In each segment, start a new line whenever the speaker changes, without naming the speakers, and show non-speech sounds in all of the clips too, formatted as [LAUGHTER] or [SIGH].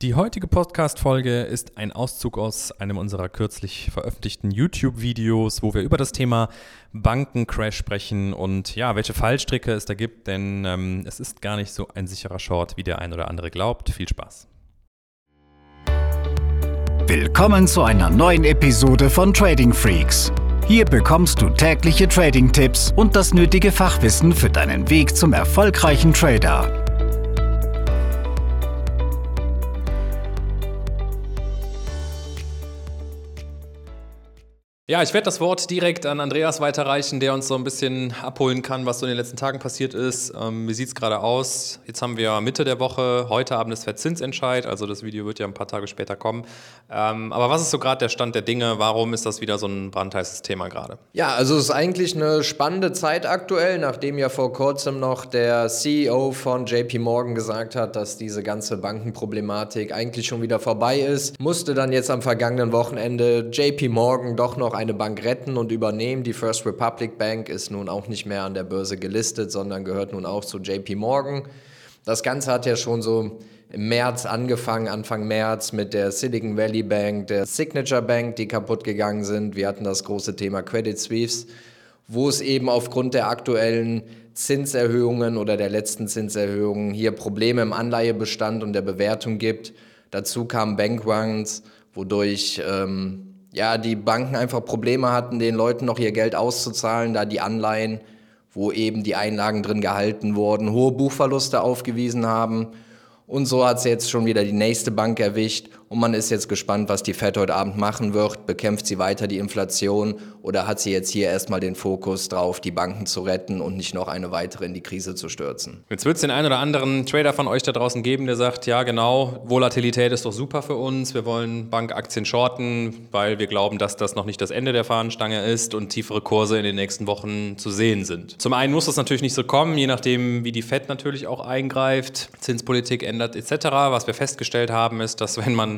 Die heutige Podcast-Folge ist ein Auszug aus einem unserer kürzlich veröffentlichten YouTube-Videos, wo wir über das Thema Bankencrash sprechen und ja, welche Fallstricke es da gibt, denn ähm, es ist gar nicht so ein sicherer Short, wie der ein oder andere glaubt. Viel Spaß.
Willkommen zu einer neuen Episode von Trading Freaks. Hier bekommst du tägliche Trading-Tipps und das nötige Fachwissen für deinen Weg zum erfolgreichen Trader.
Ja, ich werde das Wort direkt an Andreas weiterreichen, der uns so ein bisschen abholen kann, was so in den letzten Tagen passiert ist. Ähm, wie sieht es gerade aus? Jetzt haben wir Mitte der Woche, heute Abend ist Verzinsentscheid, also das Video wird ja ein paar Tage später kommen. Ähm, aber was ist so gerade der Stand der Dinge? Warum ist das wieder so ein brandheißes Thema gerade?
Ja, also es ist eigentlich eine spannende Zeit aktuell, nachdem ja vor kurzem noch der CEO von JP Morgan gesagt hat, dass diese ganze Bankenproblematik eigentlich schon wieder vorbei ist, musste dann jetzt am vergangenen Wochenende JP Morgan doch noch eine Bank retten und übernehmen. Die First Republic Bank ist nun auch nicht mehr an der Börse gelistet, sondern gehört nun auch zu JP Morgan. Das Ganze hat ja schon so im März angefangen, Anfang März mit der Silicon Valley Bank, der Signature Bank, die kaputt gegangen sind. Wir hatten das große Thema Credit Suisse, wo es eben aufgrund der aktuellen Zinserhöhungen oder der letzten Zinserhöhungen hier Probleme im Anleihebestand und der Bewertung gibt. Dazu kamen Bankruns, wodurch ähm, ja, die Banken einfach Probleme hatten, den Leuten noch ihr Geld auszuzahlen, da die Anleihen, wo eben die Einlagen drin gehalten wurden, hohe Buchverluste aufgewiesen haben. Und so hat es jetzt schon wieder die nächste Bank erwischt und man ist jetzt gespannt, was die Fed heute Abend machen wird. Bekämpft sie weiter die Inflation oder hat sie jetzt hier erstmal den Fokus drauf, die Banken zu retten und nicht noch eine weitere in die Krise zu stürzen?
Jetzt wird es den einen oder anderen Trader von euch da draußen geben, der sagt, ja genau, Volatilität ist doch super für uns. Wir wollen Bankaktien shorten, weil wir glauben, dass das noch nicht das Ende der Fahnenstange ist und tiefere Kurse in den nächsten Wochen zu sehen sind. Zum einen muss das natürlich nicht so kommen, je nachdem, wie die Fed natürlich auch eingreift, Zinspolitik ändert etc. Was wir festgestellt haben, ist, dass wenn man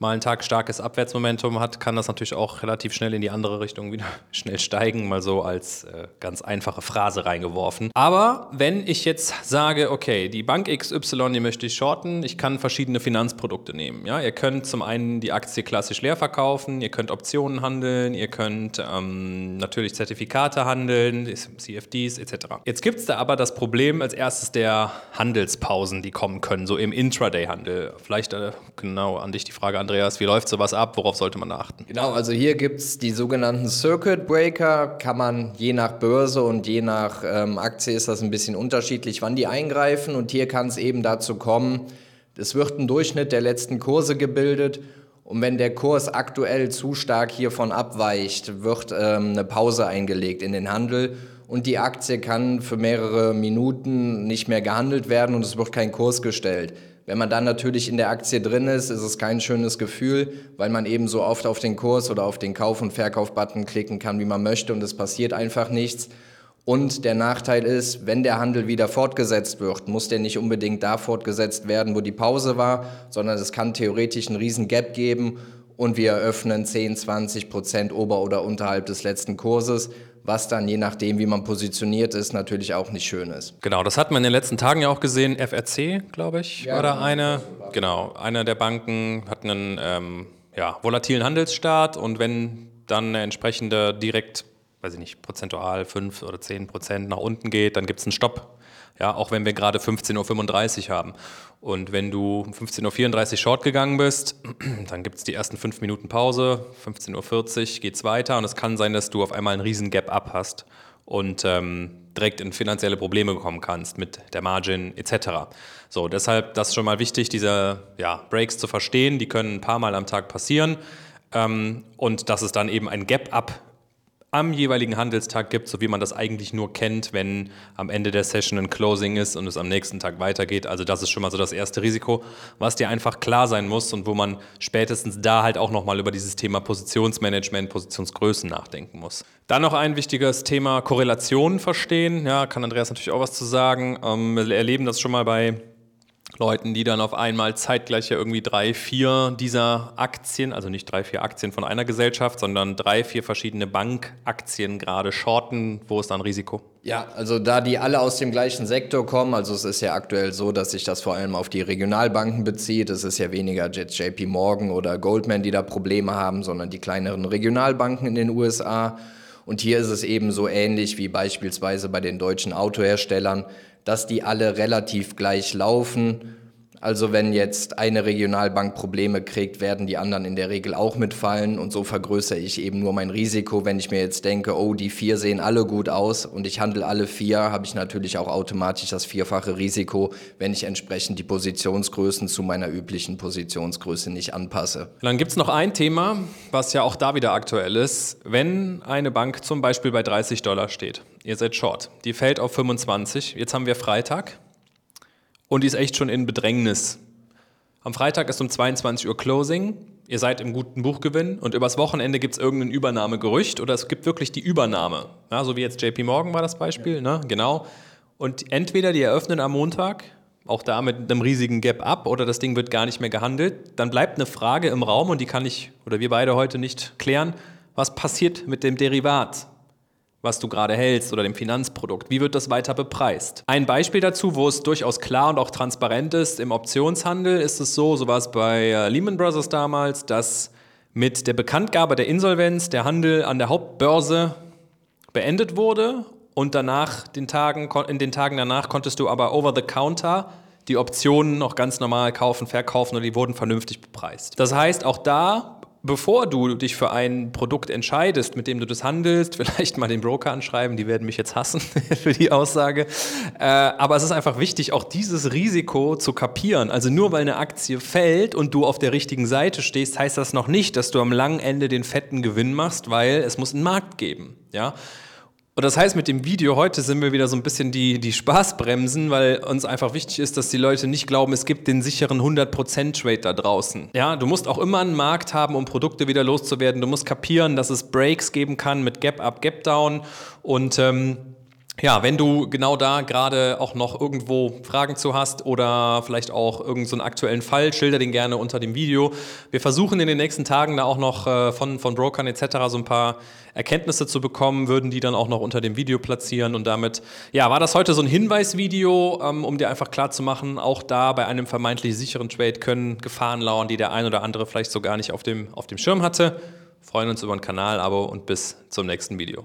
mal einen Tag starkes Abwärtsmomentum hat, kann das natürlich auch relativ schnell in die andere Richtung wieder [LAUGHS] schnell steigen, mal so als äh, ganz einfache Phrase reingeworfen. Aber wenn ich jetzt sage, okay, die Bank XY, die möchte ich shorten, ich kann verschiedene Finanzprodukte nehmen. Ja? Ihr könnt zum einen die Aktie klassisch leer verkaufen, ihr könnt Optionen handeln, ihr könnt ähm, natürlich Zertifikate handeln, CFDs etc. Jetzt gibt es da aber das Problem als erstes der Handelspausen, die kommen können, so im Intraday-Handel. Vielleicht äh, genau an dich die Frage, Andreas, wie läuft sowas ab? Worauf sollte man achten?
Genau, also hier gibt es die sogenannten Circuit Breaker. Kann man je nach Börse und je nach ähm, Aktie ist das ein bisschen unterschiedlich, wann die eingreifen. Und hier kann es eben dazu kommen, es wird ein Durchschnitt der letzten Kurse gebildet. Und wenn der Kurs aktuell zu stark hiervon abweicht, wird ähm, eine Pause eingelegt in den Handel und die Aktie kann für mehrere Minuten nicht mehr gehandelt werden und es wird kein Kurs gestellt. Wenn man dann natürlich in der Aktie drin ist, ist es kein schönes Gefühl, weil man eben so oft auf den Kurs oder auf den Kauf- und Verkauf-Button klicken kann, wie man möchte und es passiert einfach nichts. Und der Nachteil ist, wenn der Handel wieder fortgesetzt wird, muss der nicht unbedingt da fortgesetzt werden, wo die Pause war, sondern es kann theoretisch einen riesen Gap geben und wir eröffnen 10, 20 Prozent ober- oder unterhalb des letzten Kurses was dann je nachdem, wie man positioniert ist, natürlich auch nicht schön ist.
Genau, das hat man in den letzten Tagen ja auch gesehen. FRC, glaube ich, ja, oder genau. eine, genau, eine der Banken hat einen ähm, ja, volatilen Handelsstart und wenn dann eine entsprechende direkt, weiß ich nicht, prozentual 5 oder 10 Prozent nach unten geht, dann gibt es einen Stopp ja, auch wenn wir gerade 15.35 Uhr haben. Und wenn du 15.34 Uhr short gegangen bist, [CLEARS THROAT] dann gibt es die ersten fünf Minuten Pause, 15.40 Uhr geht es weiter und es kann sein, dass du auf einmal einen riesen Gap up hast und ähm, direkt in finanzielle Probleme kommen kannst mit der Margin etc. So, deshalb das ist schon mal wichtig, diese ja, Breaks zu verstehen. Die können ein paar Mal am Tag passieren ähm, und dass es dann eben ein Gap-Up am jeweiligen Handelstag gibt, so wie man das eigentlich nur kennt, wenn am Ende der Session ein Closing ist und es am nächsten Tag weitergeht. Also das ist schon mal so das erste Risiko, was dir einfach klar sein muss und wo man spätestens da halt auch nochmal über dieses Thema Positionsmanagement, Positionsgrößen nachdenken muss. Dann noch ein wichtiges Thema Korrelationen verstehen. Ja, kann Andreas natürlich auch was zu sagen. Ähm, wir erleben das schon mal bei Leuten, die dann auf einmal zeitgleich ja irgendwie drei, vier dieser Aktien, also nicht drei, vier Aktien von einer Gesellschaft, sondern drei, vier verschiedene Bankaktien gerade shorten. Wo ist dann Risiko?
Ja, also da die alle aus dem gleichen Sektor kommen, also es ist ja aktuell so, dass sich das vor allem auf die Regionalbanken bezieht. Es ist ja weniger JP Morgan oder Goldman, die da Probleme haben, sondern die kleineren Regionalbanken in den USA. Und hier ist es eben so ähnlich wie beispielsweise bei den deutschen Autoherstellern dass die alle relativ gleich laufen. Also wenn jetzt eine Regionalbank Probleme kriegt, werden die anderen in der Regel auch mitfallen und so vergrößere ich eben nur mein Risiko. Wenn ich mir jetzt denke, oh, die vier sehen alle gut aus und ich handle alle vier, habe ich natürlich auch automatisch das vierfache Risiko, wenn ich entsprechend die Positionsgrößen zu meiner üblichen Positionsgröße nicht anpasse.
Dann gibt es noch ein Thema, was ja auch da wieder aktuell ist. Wenn eine Bank zum Beispiel bei 30 Dollar steht, ihr seid short, die fällt auf 25, jetzt haben wir Freitag und die ist echt schon in Bedrängnis. Am Freitag ist um 22 Uhr Closing. Ihr seid im guten Buchgewinn und übers Wochenende gibt es irgendein Übernahmegerücht oder es gibt wirklich die Übernahme. Ja, so wie jetzt JP Morgan war das Beispiel, ja. ne? genau. Und entweder die eröffnen am Montag, auch da mit einem riesigen Gap ab, oder das Ding wird gar nicht mehr gehandelt. Dann bleibt eine Frage im Raum und die kann ich oder wir beide heute nicht klären. Was passiert mit dem Derivat? Was du gerade hältst oder dem Finanzprodukt? Wie wird das weiter bepreist? Ein Beispiel dazu, wo es durchaus klar und auch transparent ist, im Optionshandel ist es so, so war es bei äh, Lehman Brothers damals, dass mit der Bekanntgabe der Insolvenz der Handel an der Hauptbörse beendet wurde und danach den Tagen, in den Tagen danach konntest du aber over the counter die Optionen noch ganz normal kaufen, verkaufen und die wurden vernünftig bepreist. Das heißt, auch da bevor du dich für ein Produkt entscheidest, mit dem du das handelst, [LAUGHS] vielleicht mal den Broker anschreiben, die werden mich jetzt hassen [LAUGHS] für die Aussage. Äh, aber es ist einfach wichtig, auch dieses Risiko zu kapieren. Also nur weil eine Aktie fällt und du auf der richtigen Seite stehst, heißt das noch nicht, dass du am langen Ende den fetten Gewinn machst, weil es muss einen Markt geben. Ja? Und das heißt, mit dem Video heute sind wir wieder so ein bisschen die, die Spaßbremsen, weil uns einfach wichtig ist, dass die Leute nicht glauben, es gibt den sicheren 100%-Trade da draußen. Ja, du musst auch immer einen Markt haben, um Produkte wieder loszuwerden. Du musst kapieren, dass es Breaks geben kann mit Gap-Up, Gap-Down und ähm, ja, wenn du genau da gerade auch noch irgendwo Fragen zu hast oder vielleicht auch irgendeinen so aktuellen Fall, schilder den gerne unter dem Video. Wir versuchen in den nächsten Tagen da auch noch äh, von, von Brokern etc. so ein paar Erkenntnisse zu bekommen, würden die dann auch noch unter dem Video platzieren und damit, ja, war das heute so ein Hinweisvideo, ähm, um dir einfach klar zu machen, auch da bei einem vermeintlich sicheren Trade können Gefahren lauern, die der ein oder andere vielleicht so gar nicht auf dem, auf dem Schirm hatte. freuen uns über ein Kanal-Abo und bis zum nächsten Video.